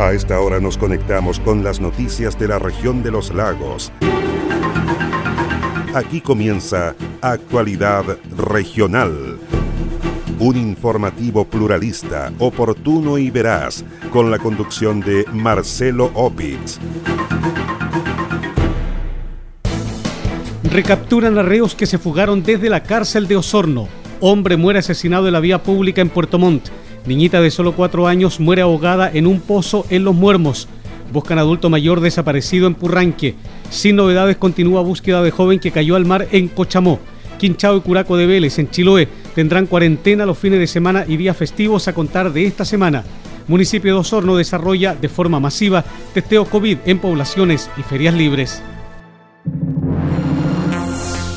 A esta hora nos conectamos con las noticias de la región de los lagos. Aquí comienza Actualidad Regional. Un informativo pluralista, oportuno y veraz, con la conducción de Marcelo Opitz. Recapturan a reos que se fugaron desde la cárcel de Osorno. Hombre muere asesinado en la vía pública en Puerto Montt. Niñita de solo cuatro años muere ahogada en un pozo en Los Muermos. Buscan adulto mayor desaparecido en Purranque. Sin novedades continúa búsqueda de joven que cayó al mar en Cochamó. Quinchao y Curaco de Vélez en Chiloé tendrán cuarentena los fines de semana y días festivos a contar de esta semana. Municipio de Osorno desarrolla de forma masiva testeo COVID en poblaciones y ferias libres.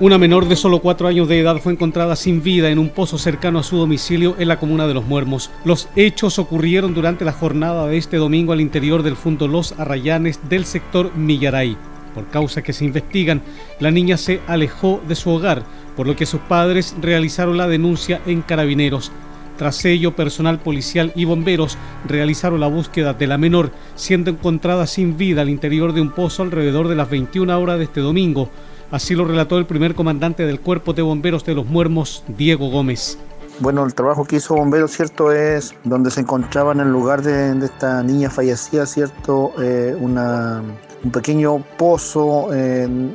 Una menor de solo cuatro años de edad fue encontrada sin vida en un pozo cercano a su domicilio en la comuna de Los Muermos. Los hechos ocurrieron durante la jornada de este domingo al interior del Fundo Los Arrayanes del sector Millaray. Por causa que se investigan, la niña se alejó de su hogar, por lo que sus padres realizaron la denuncia en carabineros. Tras ello, personal policial y bomberos realizaron la búsqueda de la menor, siendo encontrada sin vida al interior de un pozo alrededor de las 21 horas de este domingo. Así lo relató el primer comandante del Cuerpo de Bomberos de los Muermos, Diego Gómez. Bueno, el trabajo que hizo Bomberos, ¿cierto? Es donde se encontraba en el lugar de, esta niña fallecida, ¿cierto? Eh, una un pequeño pozo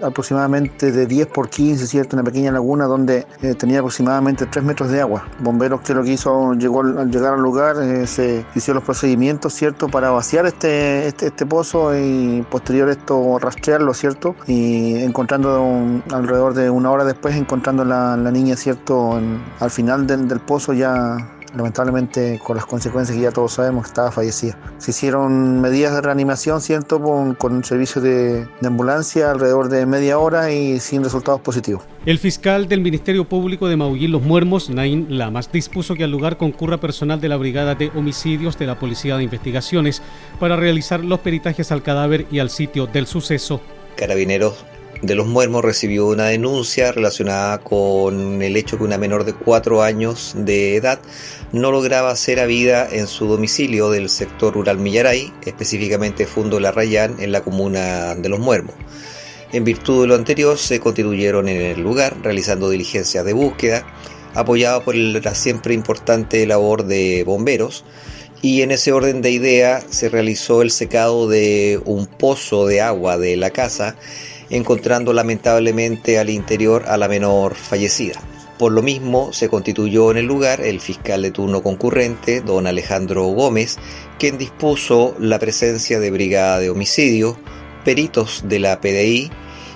aproximadamente de 10 por 15, ¿cierto? Una pequeña laguna donde eh, tenía aproximadamente 3 metros de agua. Bomberos que lo que hizo, llegó al, llegar al lugar, eh, se hicieron los procedimientos, ¿cierto? Para vaciar este, este, este, pozo y posterior esto rastrearlo, ¿cierto? Y encontrando alrededor de una hora después, encontrando la, la niña, ¿cierto? al final del pozo ya lamentablemente con las consecuencias que ya todos sabemos, estaba fallecida. Se hicieron medidas de reanimación, ¿cierto? Con, con un servicio de, de, ambulancia alrededor de media hora y sin resultados positivos. El fiscal del Ministerio Público de Maullín Los Muermos, Nain Lamas, dispuso que al lugar concurra personal de la Brigada de Homicidios de la Policía de Investigaciones para realizar los peritajes al cadáver y al sitio del suceso. Carabineros de los Muermos recibió una denuncia relacionada con el hecho que una menor de cuatro años de edad no lograba ser a vida en su domicilio del sector rural Millaray, específicamente Fundo La Rayán, en la comuna de Los Muermos. En virtud de lo anterior, se constituyeron en el lugar, realizando diligencias de búsqueda, apoyado por la siempre importante labor de bomberos, y en ese orden de idea se realizó el secado de un pozo de agua de la casa encontrando lamentablemente al interior a la menor fallecida. Por lo mismo, se constituyó en el lugar el fiscal de turno concurrente, don Alejandro Gómez, quien dispuso la presencia de brigada de homicidio, peritos de la PDI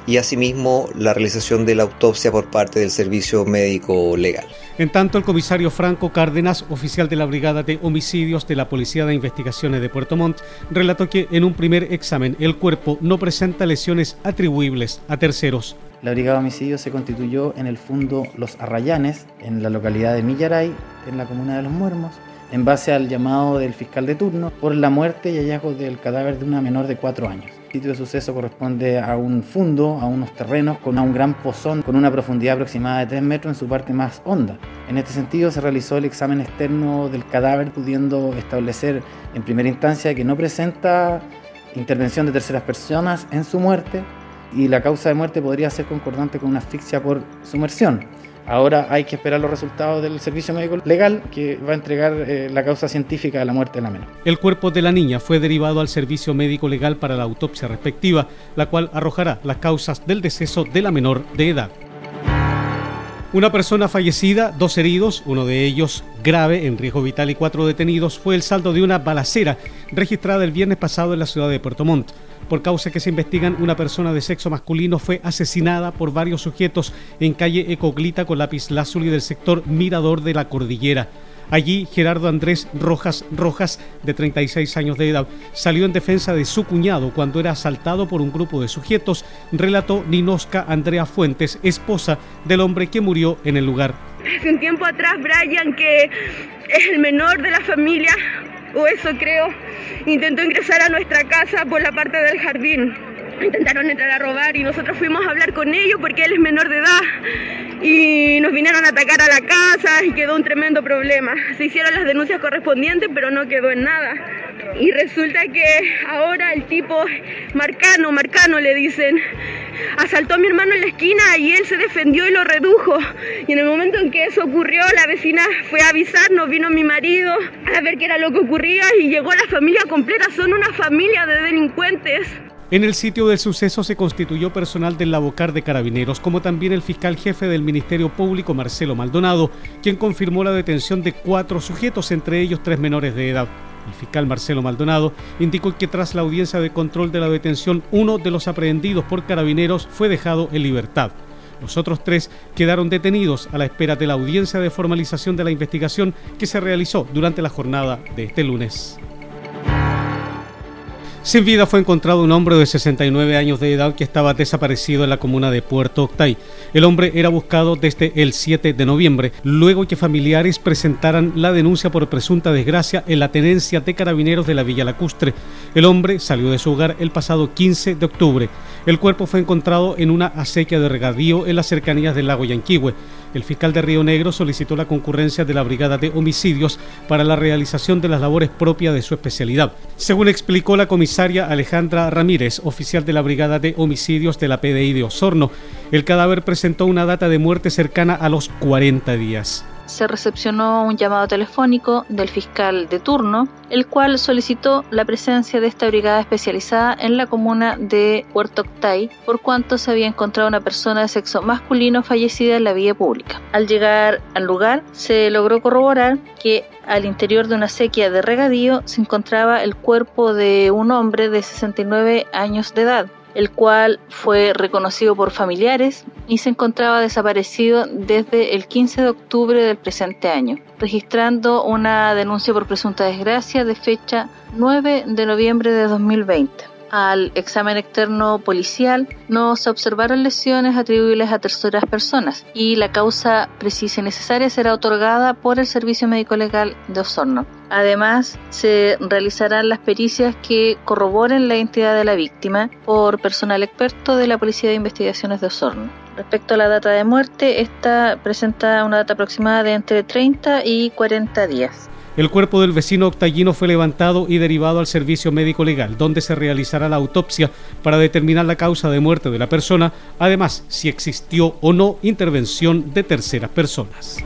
y asimismo la realización de la autopsia por parte del Servicio Médico Legal. En tanto, el comisario Franco Cárdenas, oficial de la Brigada de Homicidios de la Policía de Investigaciones de Puerto Montt, relató que en un primer examen el cuerpo no presenta lesiones atribuibles a terceros. La Brigada de Homicidios se constituyó en el Fundo Los Arrayanes, en la localidad de Millaray, en la comuna de Los Muermos, en base al llamado del fiscal de turno por la muerte y hallazgo del cadáver de una menor de cuatro años. El sitio de suceso corresponde a un fundo, a unos terrenos con un gran pozón con una profundidad aproximada de 3 metros en su parte más honda. En este sentido se realizó el examen externo del cadáver pudiendo establecer en primera instancia que no presenta intervención de terceras personas en su muerte y la causa de muerte podría ser concordante con una asfixia por sumersión. Ahora hay que esperar los resultados del servicio médico legal que va a entregar eh, la causa científica de la muerte de la menor. El cuerpo de la niña fue derivado al servicio médico legal para la autopsia respectiva, la cual arrojará las causas del deceso de la menor de edad. Una persona fallecida, dos heridos, uno de ellos grave, en riesgo vital y cuatro detenidos, fue el saldo de una balacera registrada el viernes pasado en la ciudad de Puerto Montt. Por causa que se investigan, una persona de sexo masculino fue asesinada por varios sujetos en calle Ecoglita con lápiz lazuli del sector Mirador de la Cordillera. Allí, Gerardo Andrés Rojas Rojas, de 36 años de edad, salió en defensa de su cuñado cuando era asaltado por un grupo de sujetos, relató Ninosca Andrea Fuentes, esposa del hombre que murió en el lugar. Hace un tiempo atrás, Brian, que es el menor de la familia, o eso creo, intentó ingresar a nuestra casa por la parte del jardín. Intentaron entrar a robar y nosotros fuimos a hablar con ellos porque él es menor de edad y nos vinieron a atacar a la casa y quedó un tremendo problema. Se hicieron las denuncias correspondientes pero no quedó en nada. Y resulta que ahora el tipo, Marcano, Marcano le dicen, asaltó a mi hermano en la esquina y él se defendió y lo redujo. Y en el momento en que eso ocurrió, la vecina fue a avisarnos, vino mi marido a ver qué era lo que ocurría y llegó la familia completa. Son una familia de delincuentes. En el sitio del suceso se constituyó personal del Labocar de Carabineros, como también el fiscal jefe del Ministerio Público, Marcelo Maldonado, quien confirmó la detención de cuatro sujetos, entre ellos tres menores de edad. El fiscal Marcelo Maldonado indicó que tras la audiencia de control de la detención, uno de los aprehendidos por carabineros fue dejado en libertad. Los otros tres quedaron detenidos a la espera de la audiencia de formalización de la investigación que se realizó durante la jornada de este lunes. Sin vida fue encontrado un hombre de 69 años de edad que estaba desaparecido en la comuna de Puerto Octay. El hombre era buscado desde el 7 de noviembre, luego que familiares presentaran la denuncia por presunta desgracia en la tenencia de carabineros de la Villa Lacustre. El hombre salió de su hogar el pasado 15 de octubre. El cuerpo fue encontrado en una acequia de regadío en las cercanías del lago Yanquihue. El fiscal de Río Negro solicitó la concurrencia de la Brigada de Homicidios para la realización de las labores propias de su especialidad. Según explicó la comisaria Alejandra Ramírez, oficial de la Brigada de Homicidios de la PDI de Osorno, el cadáver presentó una data de muerte cercana a los 40 días se recepcionó un llamado telefónico del fiscal de turno, el cual solicitó la presencia de esta brigada especializada en la comuna de Puerto Octay, por cuanto se había encontrado una persona de sexo masculino fallecida en la vía pública. Al llegar al lugar, se logró corroborar que al interior de una sequía de regadío se encontraba el cuerpo de un hombre de 69 años de edad, el cual fue reconocido por familiares y se encontraba desaparecido desde el 15 de octubre del presente año, registrando una denuncia por presunta desgracia de fecha 9 de noviembre de 2020. Al examen externo policial no se observaron lesiones atribuibles a terceras personas y la causa precisa y necesaria será otorgada por el Servicio Médico Legal de Osorno. Además, se realizarán las pericias que corroboren la identidad de la víctima por personal experto de la Policía de Investigaciones de Osorno. Respecto a la data de muerte, esta presenta una data aproximada de entre 30 y 40 días. El cuerpo del vecino octallino fue levantado y derivado al servicio médico legal, donde se realizará la autopsia para determinar la causa de muerte de la persona, además si existió o no intervención de terceras personas.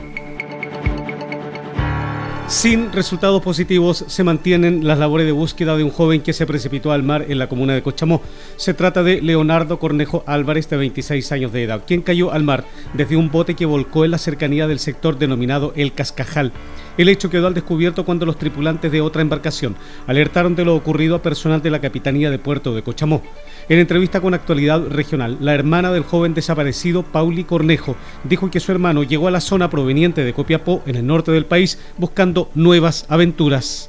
Sin resultados positivos se mantienen las labores de búsqueda de un joven que se precipitó al mar en la comuna de Cochamó. Se trata de Leonardo Cornejo Álvarez, de 26 años de edad, quien cayó al mar desde un bote que volcó en la cercanía del sector denominado El Cascajal. El hecho quedó al descubierto cuando los tripulantes de otra embarcación alertaron de lo ocurrido a personal de la Capitanía de Puerto de Cochamó. En entrevista con Actualidad Regional, la hermana del joven desaparecido, Pauli Cornejo, dijo que su hermano llegó a la zona proveniente de Copiapó, en el norte del país, buscando nuevas aventuras.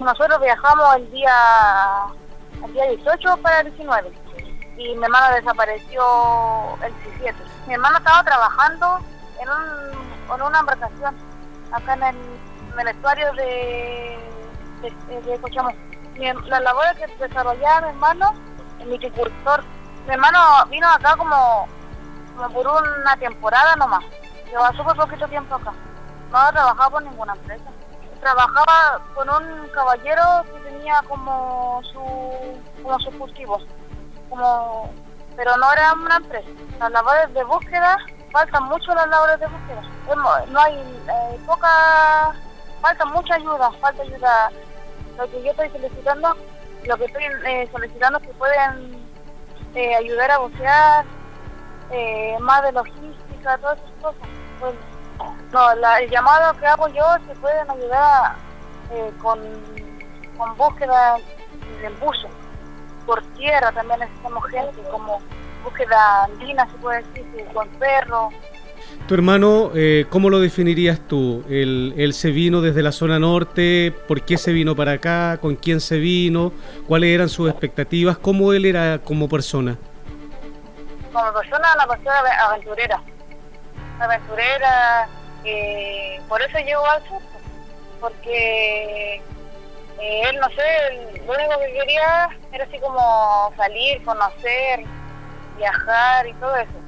Nosotros viajamos el día, el día 18 para el 19 y mi hermano desapareció el 17. Mi hermano estaba trabajando en, un, en una embarcación acá en el, en estuario de, de, de. Las labores que desarrollaba mi hermano, el viticultor, mi hermano vino acá como, como por una temporada nomás. Llevaba súper poquito tiempo acá. No ha trabajado por ninguna empresa. Trabajaba con un caballero que tenía como su como su cultivo, como, pero no era una empresa. Las labores de búsqueda faltan mucho las labores de búsqueda. No hay eh, poca, falta mucha ayuda, falta ayuda. Lo que yo estoy solicitando, lo que estoy eh, solicitando es que pueden eh, ayudar a bucear, más de logística, todas esas cosas. Pues, no, la, el llamado que hago yo se pueden ayudar con, con búsqueda del buzo. Por tierra también necesitamos gente, como búsqueda andina, se puede decir, con perros. Tu hermano, eh, ¿cómo lo definirías tú? ¿Él, se vino desde la zona norte? ¿Por qué se vino para acá? ¿Con quién se vino? ¿Cuáles eran sus expectativas? ¿Cómo él era como persona? Como persona, una persona aventurera. Aventurera, eh, por eso llegó al sur, porque eh, él, no sé, lo único que quería era así como salir, conocer, viajar y todo eso.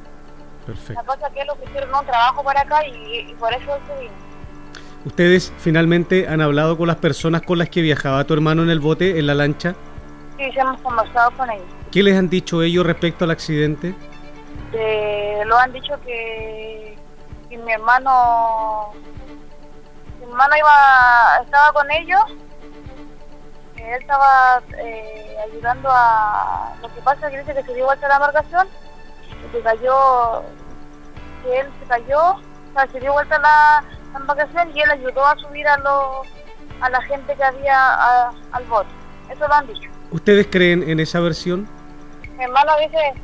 Perfecto. La cosa es que él ofrecieron un trabajo para acá y, por eso se vino. ¿Ustedes finalmente han hablado con las personas con las que viajaba tu hermano en el bote, en la lancha? Sí, ya hemos conversado con ellos. ¿Qué les han dicho ellos respecto al accidente? lo han dicho que, mi hermano mi hermano iba estaba con ellos que él estaba eh, ayudando a lo que pasa es que dice que se dio vuelta la embarcación se cayó, que él se cayó, se dio vuelta la, embarcación y él ayudó a subir a, a la gente que había al bote. Eso lo han dicho. ¿Ustedes creen en esa versión? Mi hermano dice,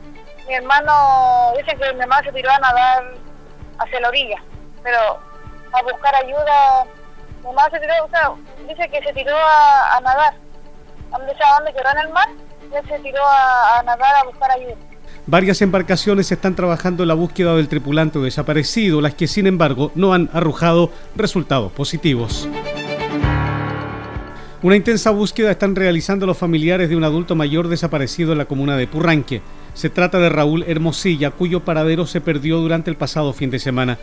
mi hermano dice que mi hermano se tiró a nadar hacia la orilla, pero a buscar ayuda, mi hermano se tiró, o sea, dice que se tiró a, nadar. ¿Dónde, ¿Dónde quedó en el mar? Y él se tiró a nadar a buscar ayuda. Varias embarcaciones están trabajando en la búsqueda del tripulante desaparecido, las que sin embargo no han arrojado resultados positivos. Una intensa búsqueda están realizando los familiares de un adulto mayor desaparecido en la comuna de Purranque. Se trata de Raúl Hermosilla, cuyo paradero se perdió durante el pasado fin de semana.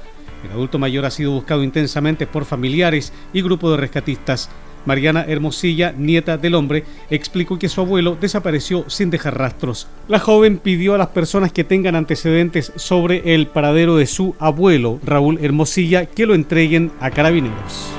El adulto mayor ha sido buscado intensamente por familiares y grupo de rescatistas. Mariana Hermosilla, nieta del hombre, explicó que su abuelo desapareció sin dejar rastros. La joven pidió a las personas que tengan antecedentes sobre el paradero de su abuelo, Raúl Hermosilla, que lo entreguen a carabineros.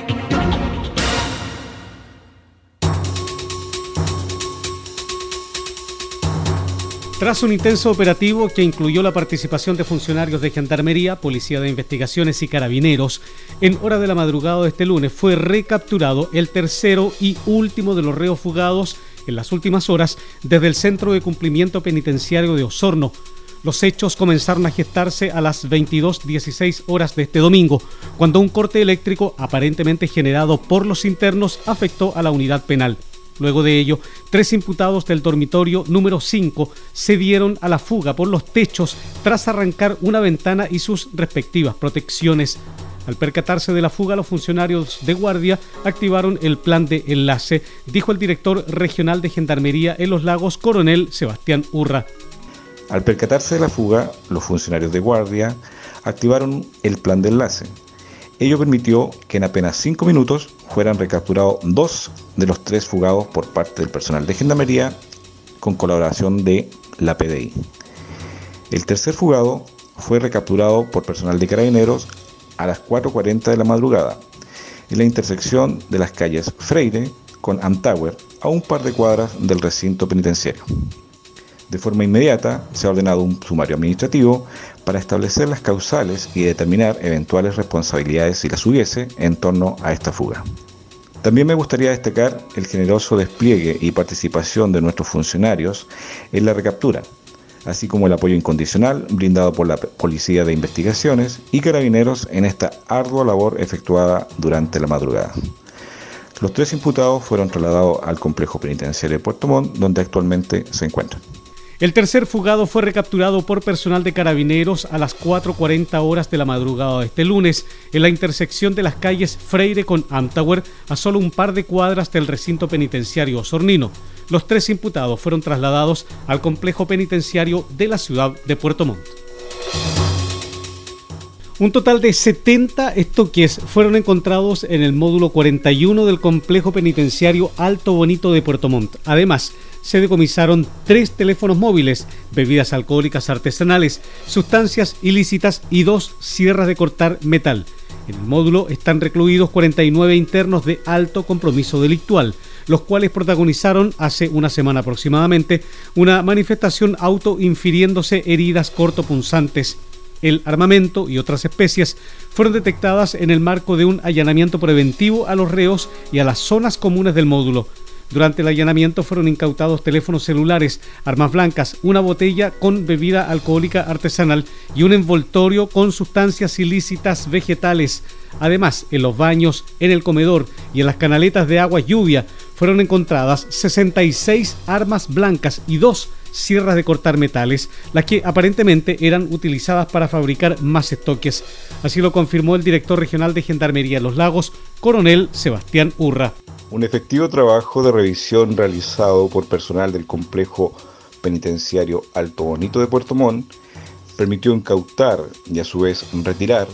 Tras un intenso operativo que incluyó la participación de funcionarios de Gendarmería, Policía de Investigaciones y Carabineros, en hora de la madrugada de este lunes fue recapturado el tercero y último de los reos fugados en las últimas horas desde el Centro de Cumplimiento Penitenciario de Osorno. Los hechos comenzaron a gestarse a las 22.16 horas de este domingo, cuando un corte eléctrico aparentemente generado por los internos afectó a la unidad penal. Luego de ello, tres imputados del dormitorio número 5 se dieron a la fuga por los techos tras arrancar una ventana y sus respectivas protecciones. Al percatarse de la fuga, los funcionarios de guardia activaron el plan de enlace, dijo el director regional de Gendarmería en los lagos, coronel Sebastián Urra. Al percatarse de la fuga, los funcionarios de guardia activaron el plan de enlace Ello permitió que en apenas cinco minutos fueran recapturados dos de los tres fugados por parte del personal de Gendarmería con colaboración de la PDI. El tercer fugado fue recapturado por personal de carabineros a las 4.40 de la madrugada en la intersección de las calles Freire con Antower a un par de cuadras del recinto penitenciario. De forma inmediata se ha ordenado un sumario administrativo para establecer las causales y determinar eventuales responsabilidades si las hubiese en torno a esta fuga. También me gustaría destacar el generoso despliegue y participación de nuestros funcionarios en la recaptura, así como el apoyo incondicional brindado por la Policía de Investigaciones y Carabineros en esta ardua labor efectuada durante la madrugada. Los tres imputados fueron trasladados al complejo penitenciario de Puerto Montt, donde actualmente se encuentran. El tercer fugado fue recapturado por personal de carabineros a las 4.40 horas de la madrugada de este lunes en la intersección de las calles Freire con Amtower a solo un par de cuadras del recinto penitenciario Osornino. Los tres imputados fueron trasladados al complejo penitenciario de la ciudad de Puerto Montt. Un total de 70 estoques fueron encontrados en el módulo 41 del complejo penitenciario Alto Bonito de Puerto Montt. Además, se decomisaron tres teléfonos móviles, bebidas alcohólicas artesanales, sustancias ilícitas y dos sierras de cortar metal. En el módulo están recluidos 49 internos de alto compromiso delictual, los cuales protagonizaron hace una semana aproximadamente una manifestación auto infiriéndose heridas cortopunzantes. El armamento y otras especies fueron detectadas en el marco de un allanamiento preventivo a los reos y a las zonas comunes del módulo. Durante el allanamiento fueron incautados teléfonos celulares, armas blancas, una botella con bebida alcohólica artesanal y un envoltorio con sustancias ilícitas vegetales. Además, en los baños, en el comedor y en las canaletas de agua lluvia fueron encontradas 66 armas blancas y dos sierras de cortar metales, las que aparentemente eran utilizadas para fabricar más estoques. Así lo confirmó el director regional de Gendarmería Los Lagos, coronel Sebastián Urra. Un efectivo trabajo de revisión realizado por personal del complejo penitenciario Alto Bonito de Puerto Montt permitió incautar y a su vez retirar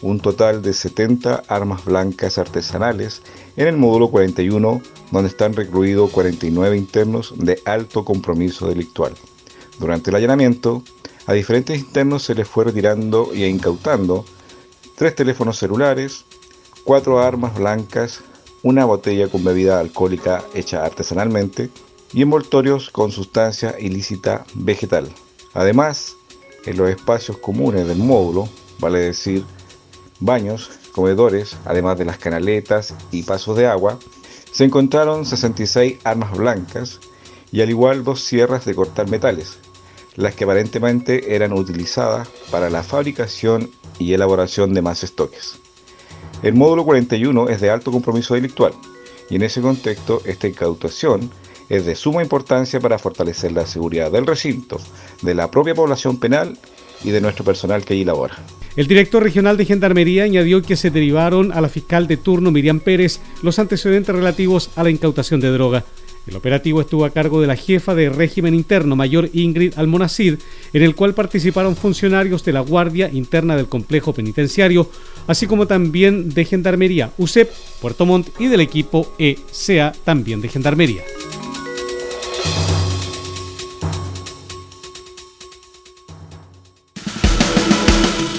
un total de 70 armas blancas artesanales en el módulo 41 donde están recluidos 49 internos de alto compromiso delictual. Durante el allanamiento, a diferentes internos se les fue retirando y incautando tres teléfonos celulares, cuatro armas blancas, una botella con bebida alcohólica hecha artesanalmente y envoltorios con sustancia ilícita vegetal. Además, en los espacios comunes del módulo, vale decir baños, comedores, además de las canaletas y pasos de agua, se encontraron 66 armas blancas y al igual dos sierras de cortar metales, las que aparentemente eran utilizadas para la fabricación y elaboración de más estoques. El módulo 41 es de alto compromiso delictual y en ese contexto esta incautación es de suma importancia para fortalecer la seguridad del recinto, de la propia población penal y de nuestro personal que allí labora. El director regional de Gendarmería añadió que se derivaron a la fiscal de turno Miriam Pérez los antecedentes relativos a la incautación de droga. El operativo estuvo a cargo de la jefa de régimen interno, mayor Ingrid Almonacid, en el cual participaron funcionarios de la Guardia Interna del Complejo Penitenciario, así como también de Gendarmería UCEP, Puerto Montt y del equipo ECA, también de Gendarmería.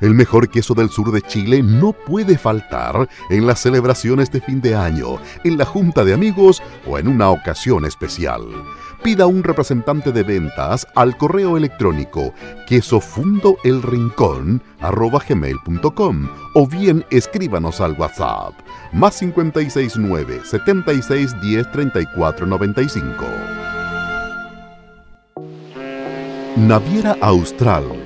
El mejor queso del sur de Chile no puede faltar en las celebraciones de fin de año, en la junta de amigos o en una ocasión especial. Pida un representante de ventas al correo electrónico quesofundoelrincón@gmail.com o bien escríbanos al WhatsApp más 569 7610 3495. Naviera Austral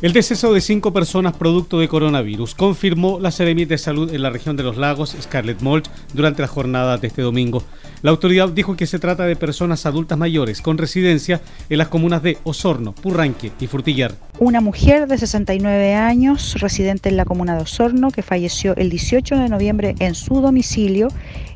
El deceso de cinco personas producto de coronavirus confirmó la Seremi de Salud en la región de los lagos, Scarlett Mulch, durante la jornada de este domingo. La autoridad dijo que se trata de personas adultas mayores con residencia en las comunas de Osorno, Purranque y Frutillar. Una mujer de 69 años, residente en la comuna de Osorno, que falleció el 18 de noviembre en su domicilio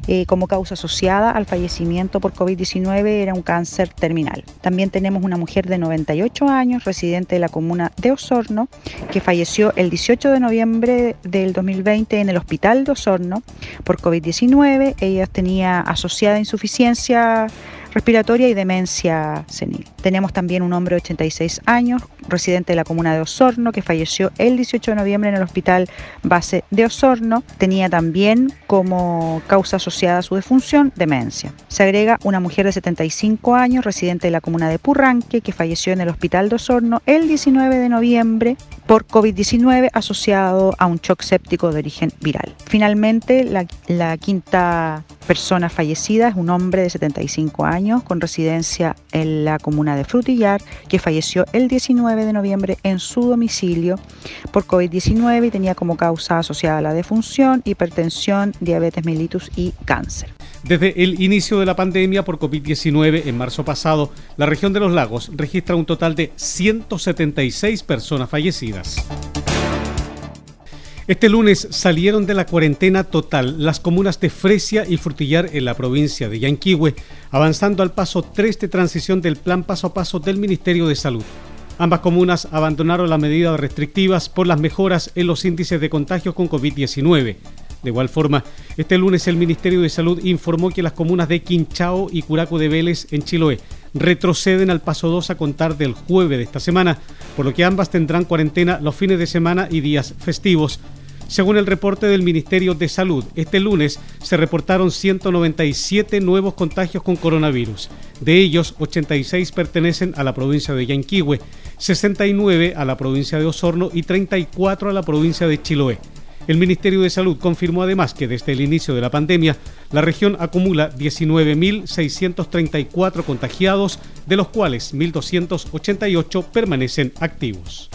eh, como causa asociada al fallecimiento por COVID-19 era un cáncer terminal. También tenemos una mujer de 98 años, residente de la comuna de Osorno, que falleció el 18 de noviembre del 2020 en el hospital de Osorno por COVID-19. Ella tenía asociada insuficiencia respiratoria y demencia senil. Tenemos también un hombre de 86 años, residente de la comuna de Osorno, que falleció el 18 de noviembre en el hospital base de Osorno. Tenía también como causa asociada a su defunción demencia. Se agrega una mujer de 75 años, residente de la comuna de Purranque, que falleció en el hospital de Osorno el 19 de noviembre por COVID-19 asociado a un shock séptico de origen viral. Finalmente, la, la quinta persona fallecida es un hombre de 75 años con residencia en la comuna de Frutillar que falleció el 19 de noviembre en su domicilio por COVID-19 y tenía como causa asociada la defunción, hipertensión, diabetes mellitus y cáncer. Desde el inicio de la pandemia por COVID-19 en marzo pasado, la región de los lagos registra un total de 176 personas fallecidas. Este lunes salieron de la cuarentena total las comunas de Fresia y Frutillar en la provincia de Yanquihue, avanzando al paso 3 de transición del plan paso a paso del Ministerio de Salud. Ambas comunas abandonaron las medidas restrictivas por las mejoras en los índices de contagios con COVID-19. De igual forma, este lunes el Ministerio de Salud informó que las comunas de Quinchao y Curaco de Vélez en Chiloé retroceden al paso 2 a contar del jueves de esta semana, por lo que ambas tendrán cuarentena los fines de semana y días festivos. Según el reporte del Ministerio de Salud, este lunes se reportaron 197 nuevos contagios con coronavirus. De ellos, 86 pertenecen a la provincia de Yanquihue, 69 a la provincia de Osorno y 34 a la provincia de Chiloé. El Ministerio de Salud confirmó además que desde el inicio de la pandemia, la región acumula 19.634 contagiados, de los cuales 1.288 permanecen activos.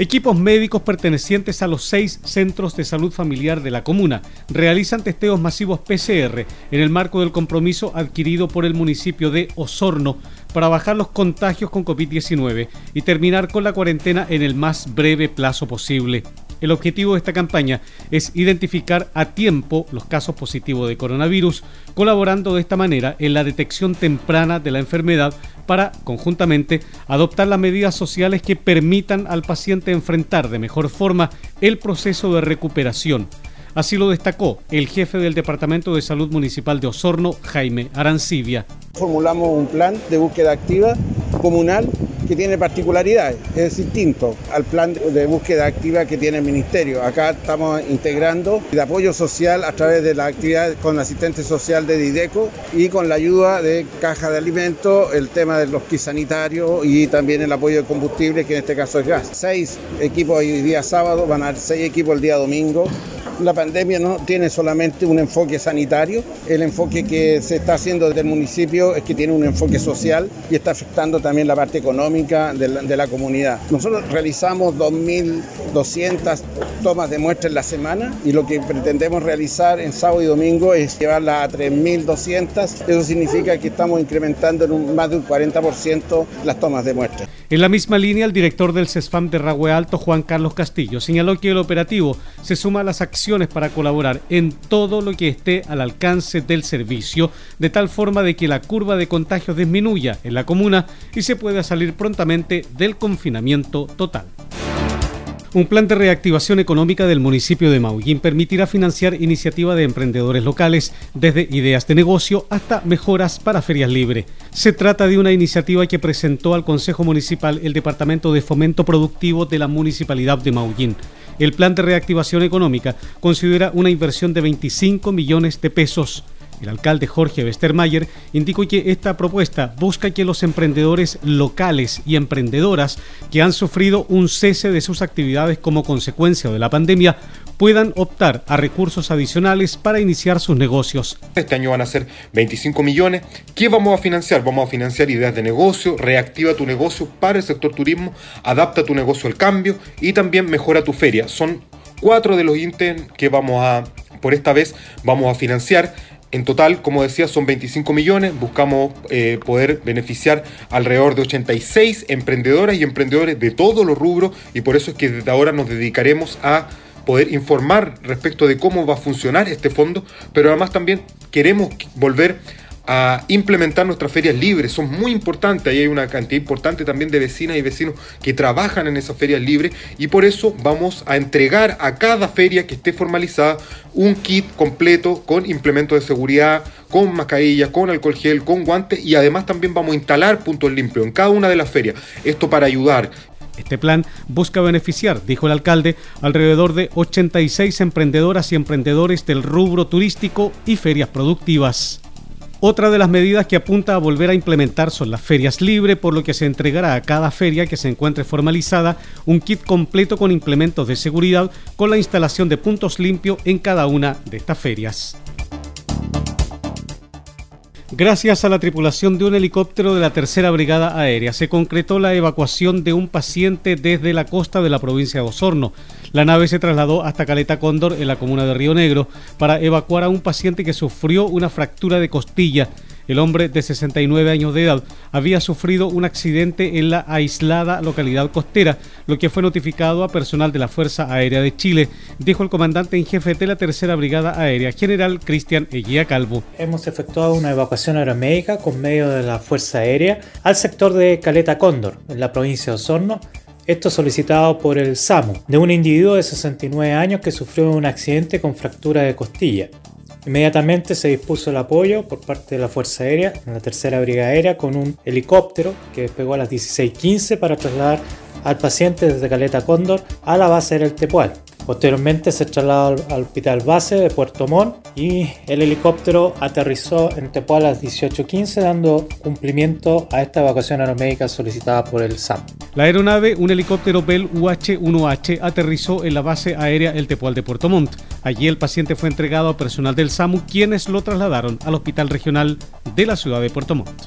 Equipos médicos pertenecientes a los seis centros de salud familiar de la comuna realizan testeos masivos PCR en el marco del compromiso adquirido por el municipio de Osorno para bajar los contagios con COVID-19 y terminar con la cuarentena en el más breve plazo posible. El objetivo de esta campaña es identificar a tiempo los casos positivos de coronavirus, colaborando de esta manera en la detección temprana de la enfermedad para, conjuntamente, adoptar las medidas sociales que permitan al paciente enfrentar de mejor forma el proceso de recuperación. Así lo destacó el jefe del Departamento de Salud Municipal de Osorno, Jaime Arancibia. Formulamos un plan de búsqueda activa comunal que tiene particularidades, es distinto al plan de búsqueda activa que tiene el Ministerio. Acá estamos integrando el apoyo social a través de la actividad con asistente social de Dideco y con la ayuda de caja de alimentos, el tema de los sanitarios y también el apoyo de combustible, que en este caso es gas. Seis equipos el día sábado, van a haber seis equipos el día domingo. La pandemia no tiene solamente un enfoque sanitario, el enfoque que se está haciendo desde el municipio es que tiene un enfoque social y está afectando también la parte económica de la, comunidad. Nosotros realizamos 2.200 tomas de muestra en la semana y lo que pretendemos realizar en sábado y domingo es llevarla a 3.200. Eso significa que estamos incrementando en más de un 40% las tomas de muestra. En la misma línea, el director del CESFAM de Ragüe Alto, Juan Carlos Castillo, señaló que el operativo se suma a las acciones para colaborar en todo lo que esté al alcance del servicio, de tal forma de que la curva de contagios disminuya en la comuna y se pueda salir prontamente del confinamiento total. Un plan de reactivación económica del municipio de Maullín permitirá financiar iniciativas de emprendedores locales, desde ideas de negocio hasta mejoras para ferias libres. Se trata de una iniciativa que presentó al Consejo Municipal el Departamento de Fomento Productivo de la Municipalidad de Maullín. El plan de reactivación económica considera una inversión de 25 millones de pesos. El alcalde Jorge Westermayer indicó que esta propuesta busca que los emprendedores locales y emprendedoras que han sufrido un cese de sus actividades como consecuencia de la pandemia puedan optar a recursos adicionales para iniciar sus negocios. Este año van a ser 25 millones. ¿Qué vamos a financiar? Vamos a financiar ideas de negocio, reactiva tu negocio para el sector turismo, adapta tu negocio al cambio y también mejora tu feria. Son cuatro de los ítems que vamos a, por esta vez, vamos a financiar. En total, como decía, son 25 millones. Buscamos eh, poder beneficiar alrededor de 86 emprendedoras y emprendedores de todos los rubros y por eso es que desde ahora nos dedicaremos a poder informar respecto de cómo va a funcionar este fondo, pero además también queremos volver a implementar nuestras ferias libres. Son muy importantes. Ahí hay una cantidad importante también de vecinas y vecinos que trabajan en esas ferias libres y por eso vamos a entregar a cada feria que esté formalizada un kit completo con implementos de seguridad, con mascarillas, con alcohol gel, con guantes y además también vamos a instalar puntos limpios en cada una de las ferias. Esto para ayudar este plan busca beneficiar, dijo el alcalde, alrededor de 86 emprendedoras y emprendedores del rubro turístico y ferias productivas. Otra de las medidas que apunta a volver a implementar son las ferias libres, por lo que se entregará a cada feria que se encuentre formalizada un kit completo con implementos de seguridad con la instalación de puntos limpios en cada una de estas ferias. Gracias a la tripulación de un helicóptero de la Tercera Brigada Aérea se concretó la evacuación de un paciente desde la costa de la provincia de Osorno. La nave se trasladó hasta Caleta Cóndor en la comuna de Río Negro para evacuar a un paciente que sufrió una fractura de costilla el hombre de 69 años de edad había sufrido un accidente en la aislada localidad costera, lo que fue notificado a personal de la Fuerza Aérea de Chile, dijo el comandante en jefe de la Tercera Brigada Aérea, general Cristian Eguía Calvo. Hemos efectuado una evacuación aeromédica con medio de la Fuerza Aérea al sector de Caleta Cóndor, en la provincia de Osorno, esto solicitado por el SAMU, de un individuo de 69 años que sufrió un accidente con fractura de costilla. Inmediatamente se dispuso el apoyo por parte de la Fuerza Aérea en la Tercera Brigada Aérea con un helicóptero que despegó a las 16.15 para trasladar al paciente desde Caleta Cóndor a la base del Tepual. Posteriormente se trasladó al hospital base de Puerto Montt y el helicóptero aterrizó en Tepual a las 18.15 dando cumplimiento a esta evacuación aeromédica solicitada por el SAM. La aeronave, un helicóptero Bell UH-1H, aterrizó en la base aérea El Tepual de Puerto Montt. Allí el paciente fue entregado a personal del SAMU quienes lo trasladaron al hospital regional de la ciudad de Puerto Montt.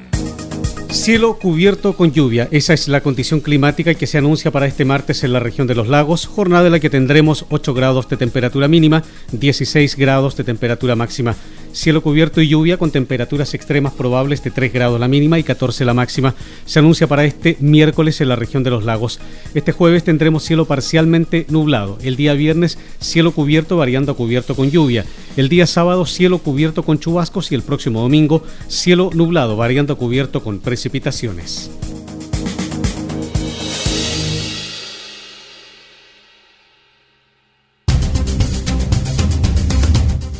Cielo cubierto con lluvia, esa es la condición climática que se anuncia para este martes en la región de los lagos, jornada en la que tendremos 8 grados de temperatura mínima, 16 grados de temperatura máxima. Cielo cubierto y lluvia con temperaturas extremas probables de 3 grados la mínima y 14 la máxima. Se anuncia para este miércoles en la región de los lagos. Este jueves tendremos cielo parcialmente nublado. El día viernes cielo cubierto variando a cubierto con lluvia. El día sábado cielo cubierto con chubascos y el próximo domingo cielo nublado variando a cubierto con precipitaciones.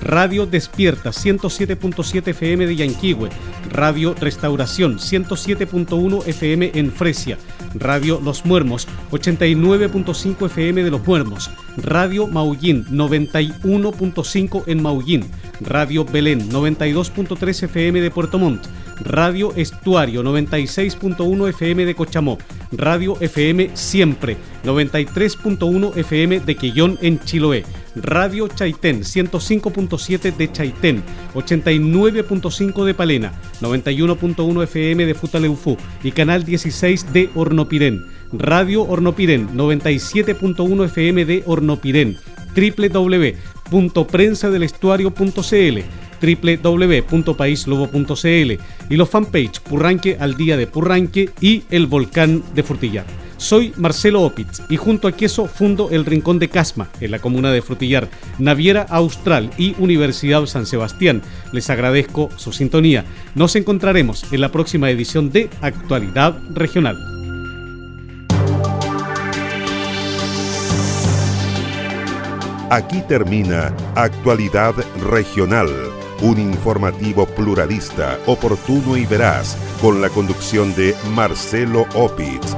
Radio Despierta 107.7 FM de Yanquihue, Radio Restauración 107.1 FM en Fresia, Radio Los Muermos 89.5 FM de Los Muermos, Radio Maullín 91.5 en Maullín, Radio Belén 92.3 FM de Puerto Montt, Radio Estuario 96.1 FM de Cochamó, Radio FM Siempre 93.1 FM de Quillón en Chiloé, Radio Chaitén 105.7 de Chaitén, 89.5 de Palena, 91.1 FM de Futaleufú y Canal 16 de Hornopirén, Radio Hornopirén 97.1 FM de Hornopirén, www.prensadelestuario.cl www.paislobo.cl y los fanpage Purranque al día de Purranque y el volcán de Frutillar. Soy Marcelo Opitz y junto a Queso fundo el Rincón de Casma en la comuna de Frutillar, Naviera Austral y Universidad San Sebastián. Les agradezco su sintonía. Nos encontraremos en la próxima edición de Actualidad Regional. Aquí termina Actualidad Regional, un informativo pluralista, oportuno y veraz, con la conducción de Marcelo Opitz